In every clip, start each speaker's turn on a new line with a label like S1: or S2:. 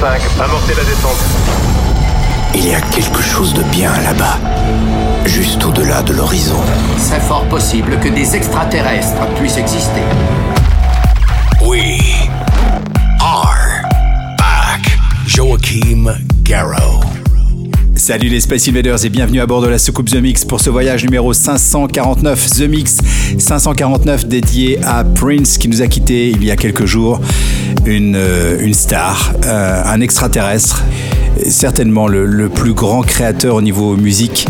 S1: 5, amorcez la descente.
S2: Il y a quelque chose de bien là-bas, juste au-delà de l'horizon.
S3: C'est fort possible que des extraterrestres puissent exister.
S2: We are back. Joachim Garrow.
S4: Salut les Space Invaders et bienvenue à bord de la soucoupe The Mix pour ce voyage numéro 549 The Mix 549 dédié à Prince qui nous a quitté il y a quelques jours, une, euh, une star, euh, un extraterrestre, certainement le, plus grand créateur au niveau musique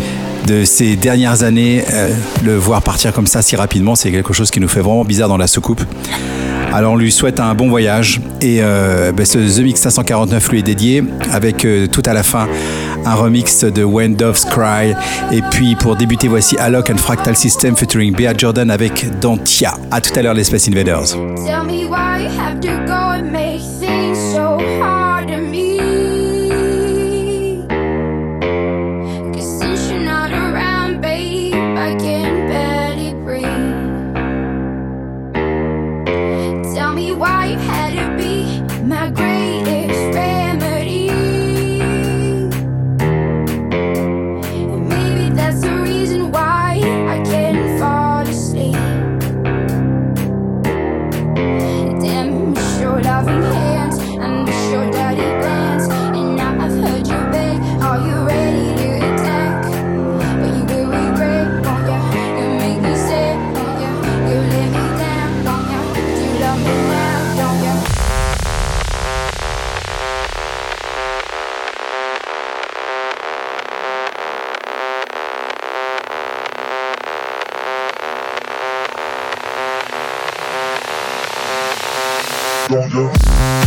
S4: de ces dernières années. Euh, le voir partir comme ça si rapidement, c'est quelque chose qui nous fait vraiment bizarre dans la soucoupe. Alors on lui souhaite un bon voyage et ben, ce The Mix 549 lui est dédié avec tout à la fin un remix de When Cry et puis pour débuter voici Alok and Fractal System featuring Bea Jordan avec Dantia. À tout à l'heure les Space Invaders.
S5: Tell me why you have to go and make things so hard
S1: stronger.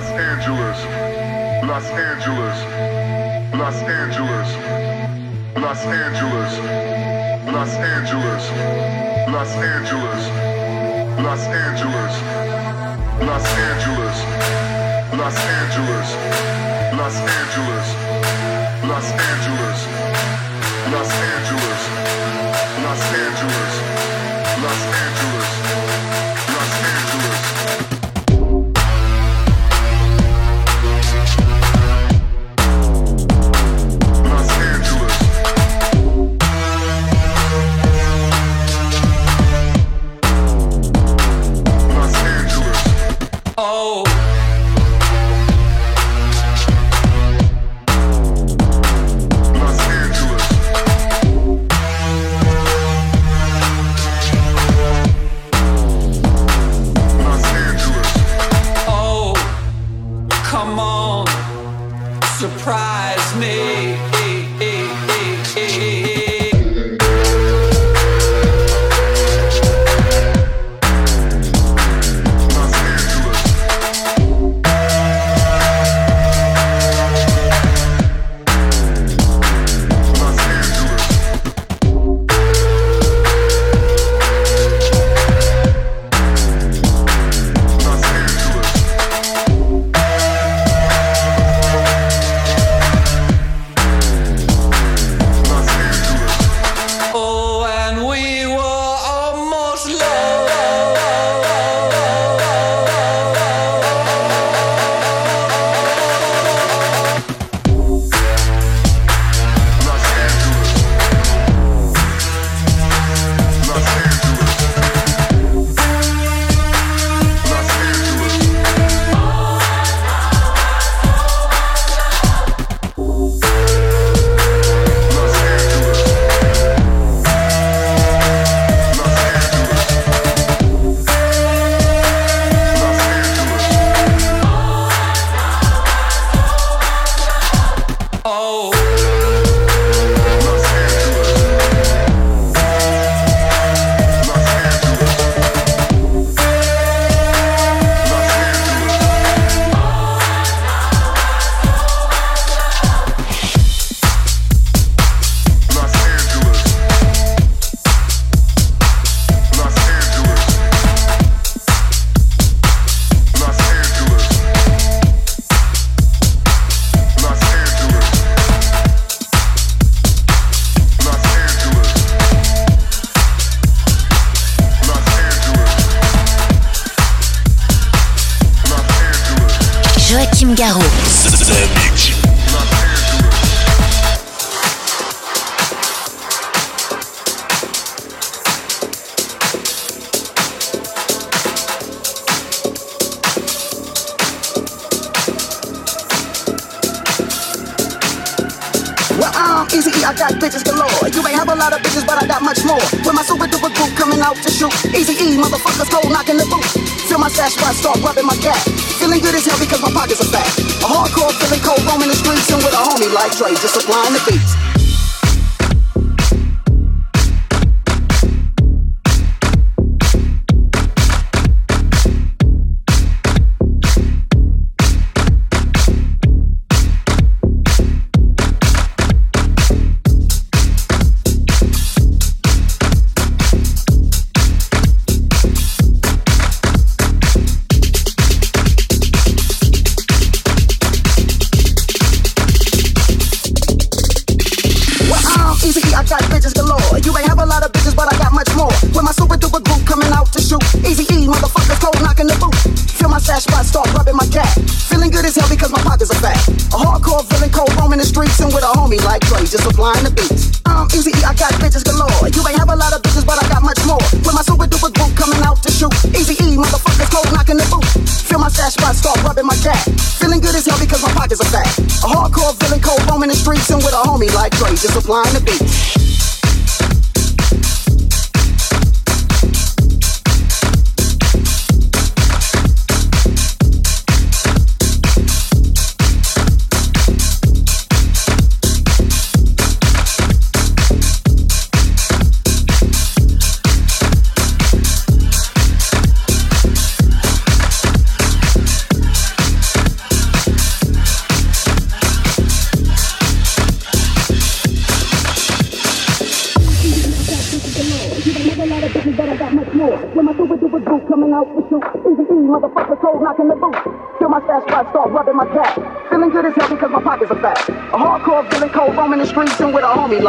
S6: Los Angeles, Los Angeles, Los Angeles, Los Angeles, Los Angeles, Los Angeles, Los Angeles, Los Angeles, Los Angeles, Los Angeles, Los Angeles, Los Angeles, Los Angeles.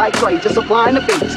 S7: like clay, just applying the beat.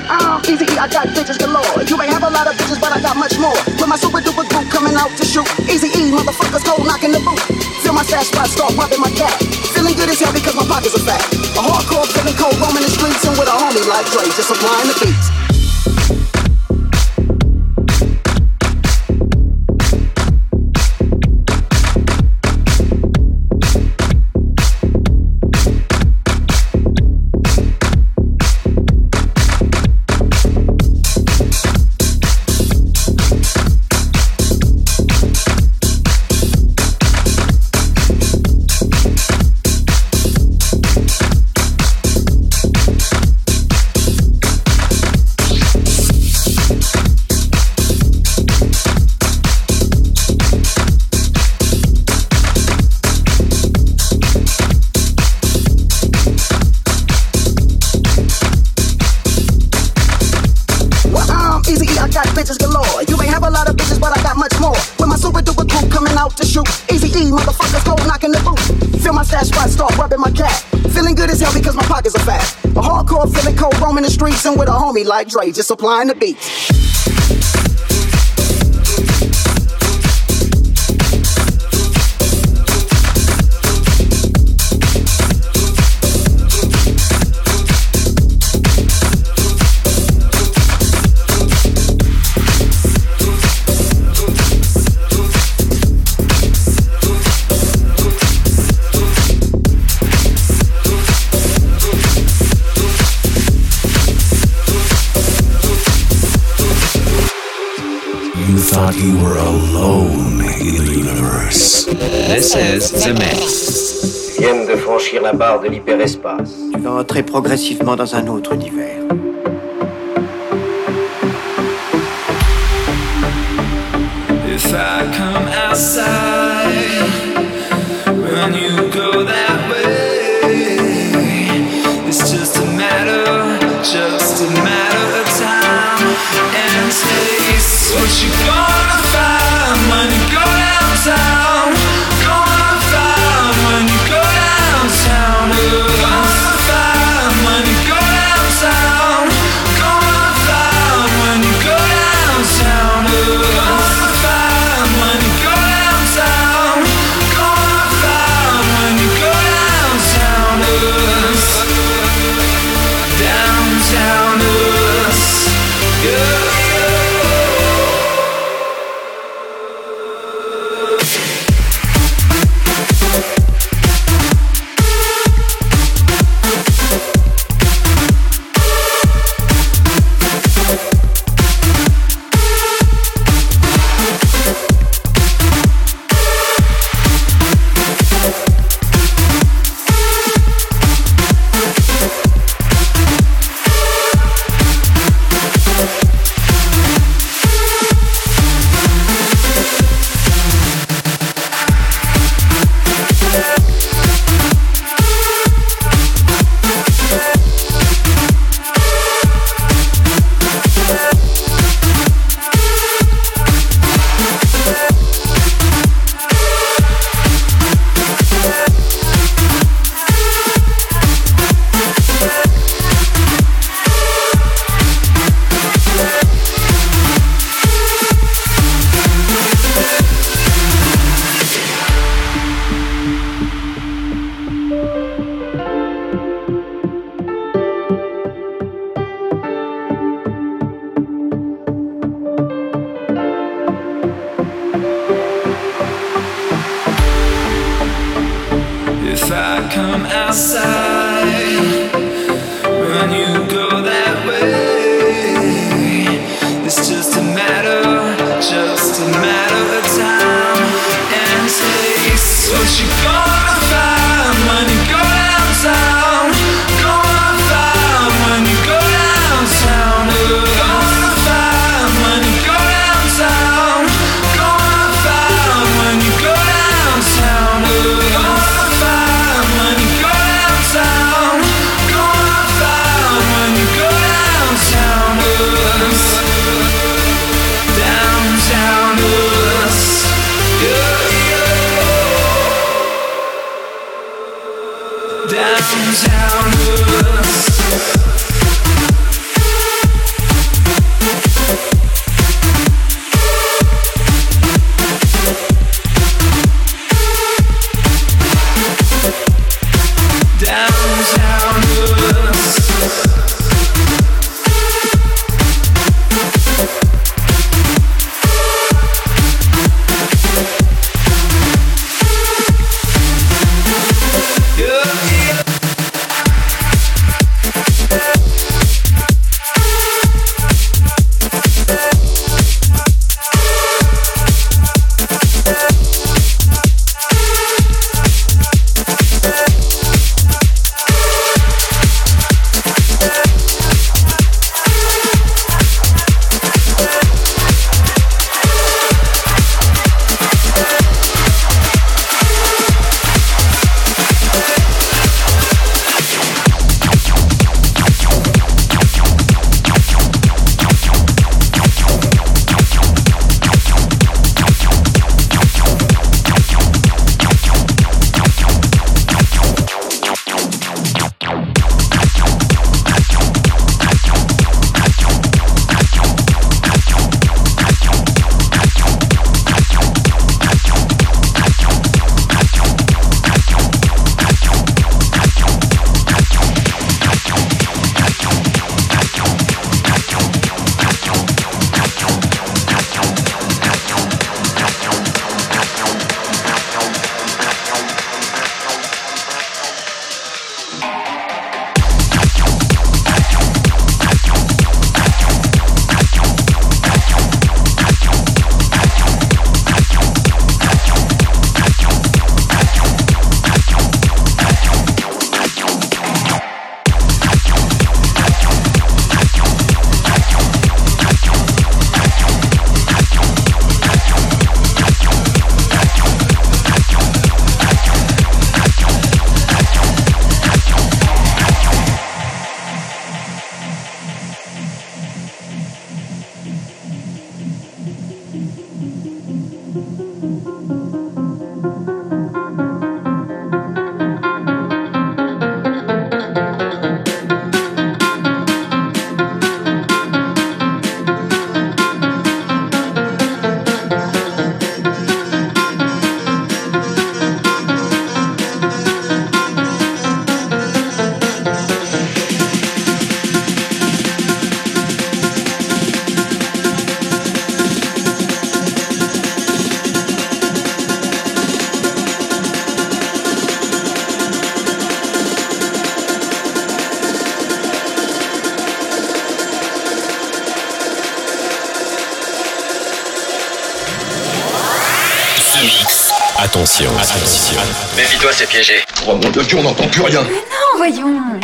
S7: like Dre, just supplying the beats. 96 The
S8: Viennent de franchir la barre de l'hyperespace.
S9: Tu vas entrer progressivement dans un autre univers.
S10: Attention,
S2: attention. attention.
S11: Méfie-toi, c'est piégé.
S12: Oh mon dieu, on n'entend plus rien.
S13: Mais non, voyons.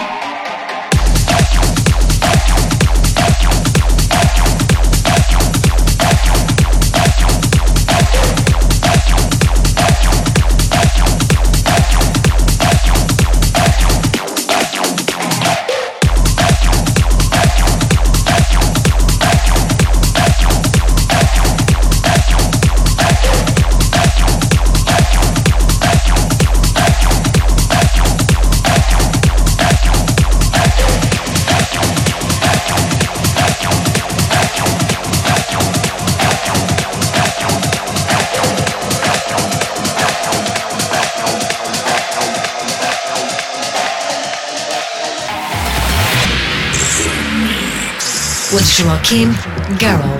S14: to Garo.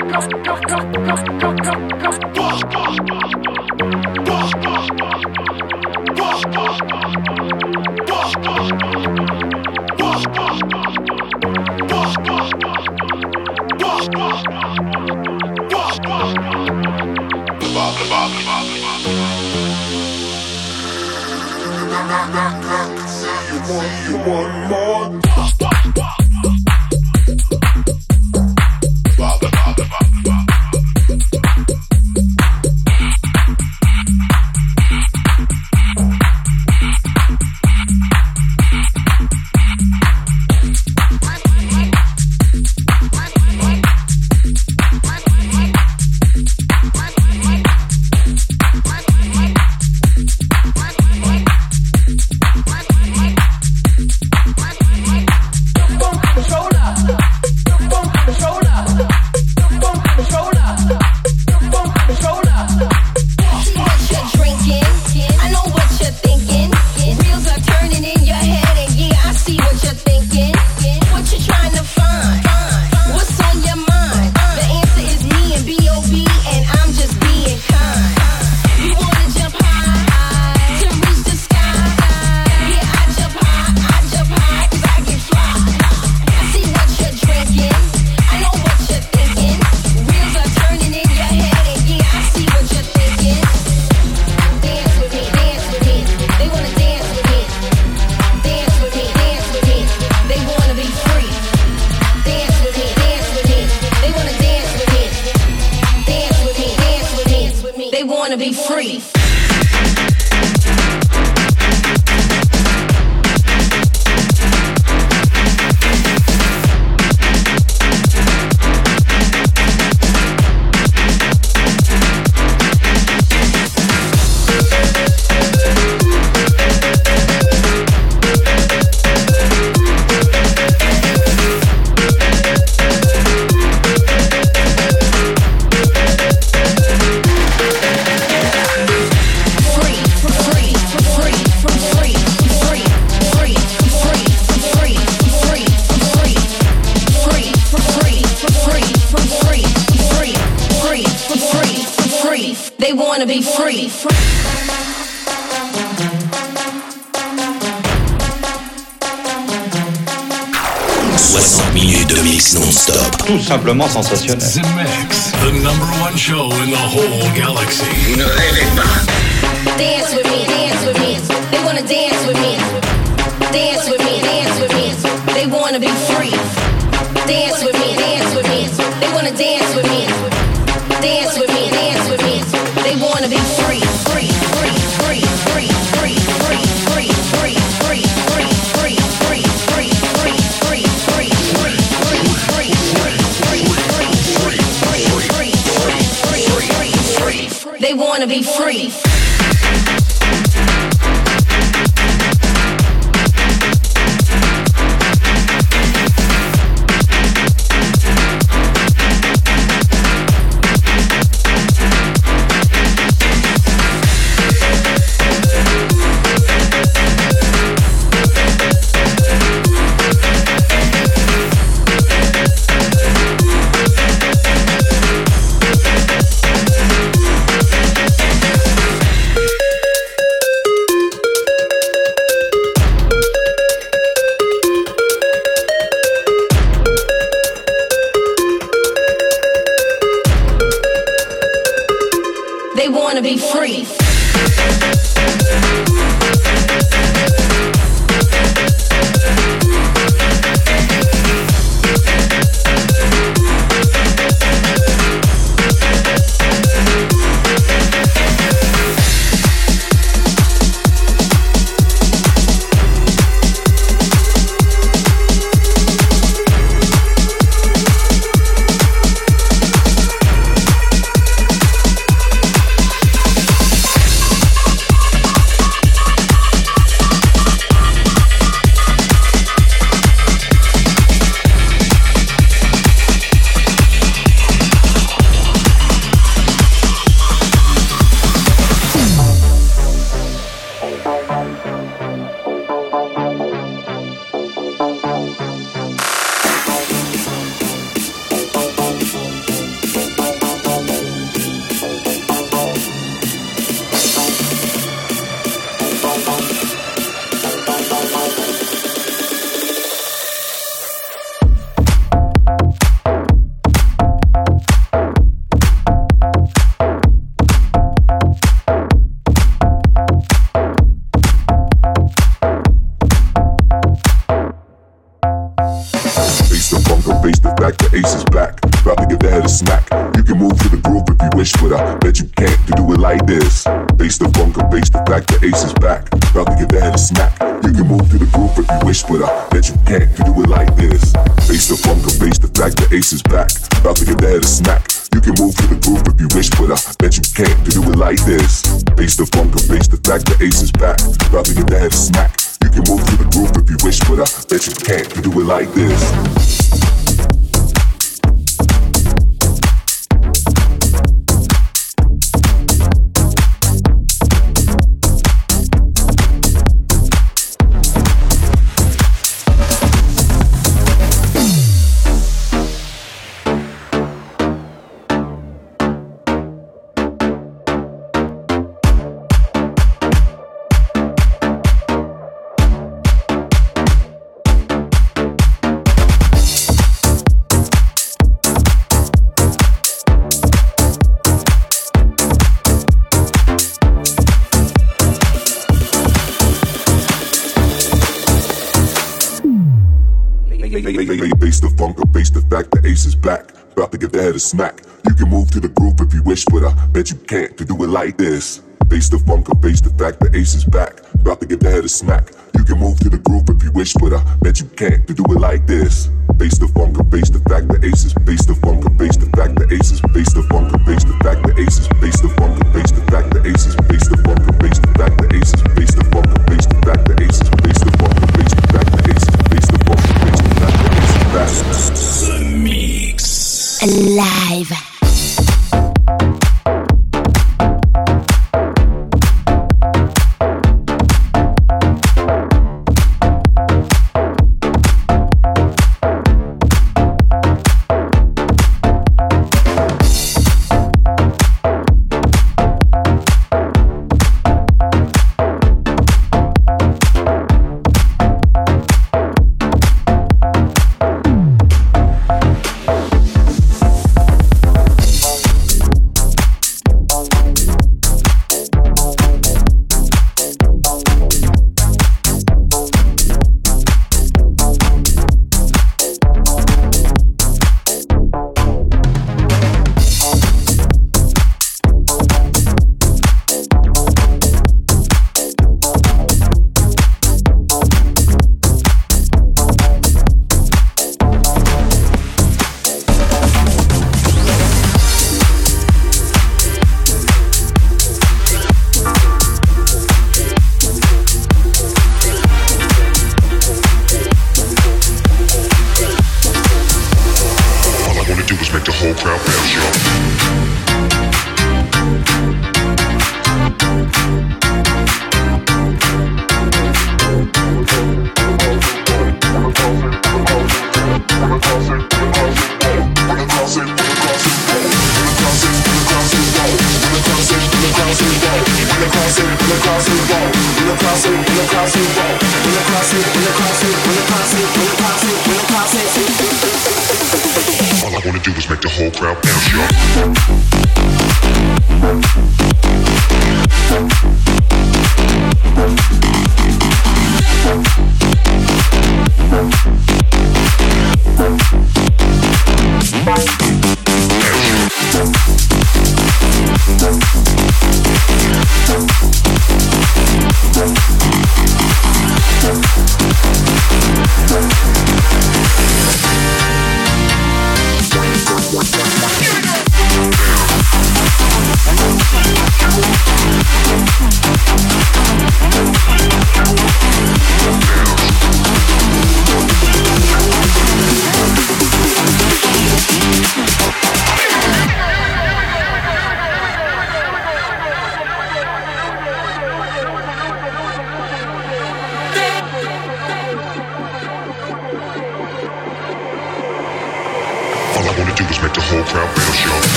S14: one, more.
S15: sensationnel. The You can move to the groove if you wish, but I bet you can't do it like this. Face the funk and face the fact the ace is back. About to give the head a smack. You can move to the groove if you wish, but I bet you can't do it like this. Face the funk and face the fact the ace is back. About to give the head a smack. You can move to the groove if you wish, but I bet you can't do it like this. Face the funk and face the fact the ace is back. About to give the head a smack. You can move to the groove if you wish, but I bet you can't do it like this. Back. About to give the head a smack. You can move to the groove if you wish, but I bet you can't to do it like this. Face the funk or face the fact the ace is back. About to give the head a smack. You can move to the groove if you wish, but I bet you can't to do it like this. Face the funk or face the fact the ace is. Face the funk or face the fact the ace is. Face the funk or face the fact the ace is. Face the funk or face the fact the ace is. Face the funk or face the fact the ace is. Face the funk or face the fact the ace is. Face the funk or face the fact the ace is.
S4: Alive.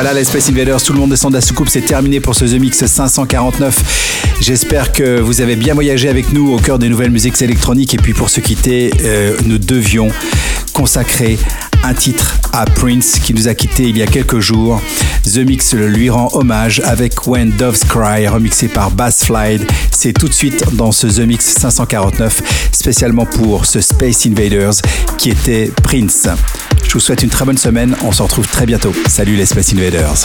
S4: Voilà, les Space Invaders, tout le monde descend de la soucoupe, c'est terminé pour ce The Mix 549. J'espère que vous avez bien voyagé avec nous au cœur des nouvelles musiques électroniques. Et puis pour se quitter, euh, nous devions consacrer un titre à Prince qui nous a quitté il y a quelques jours. The Mix lui rend hommage avec When Doves Cry, remixé par Bass Flight. C'est tout de suite dans ce The Mix 549, spécialement pour ce Space Invaders qui était Prince. Je vous souhaite une très bonne semaine. On se retrouve très bientôt. Salut les Space Invaders.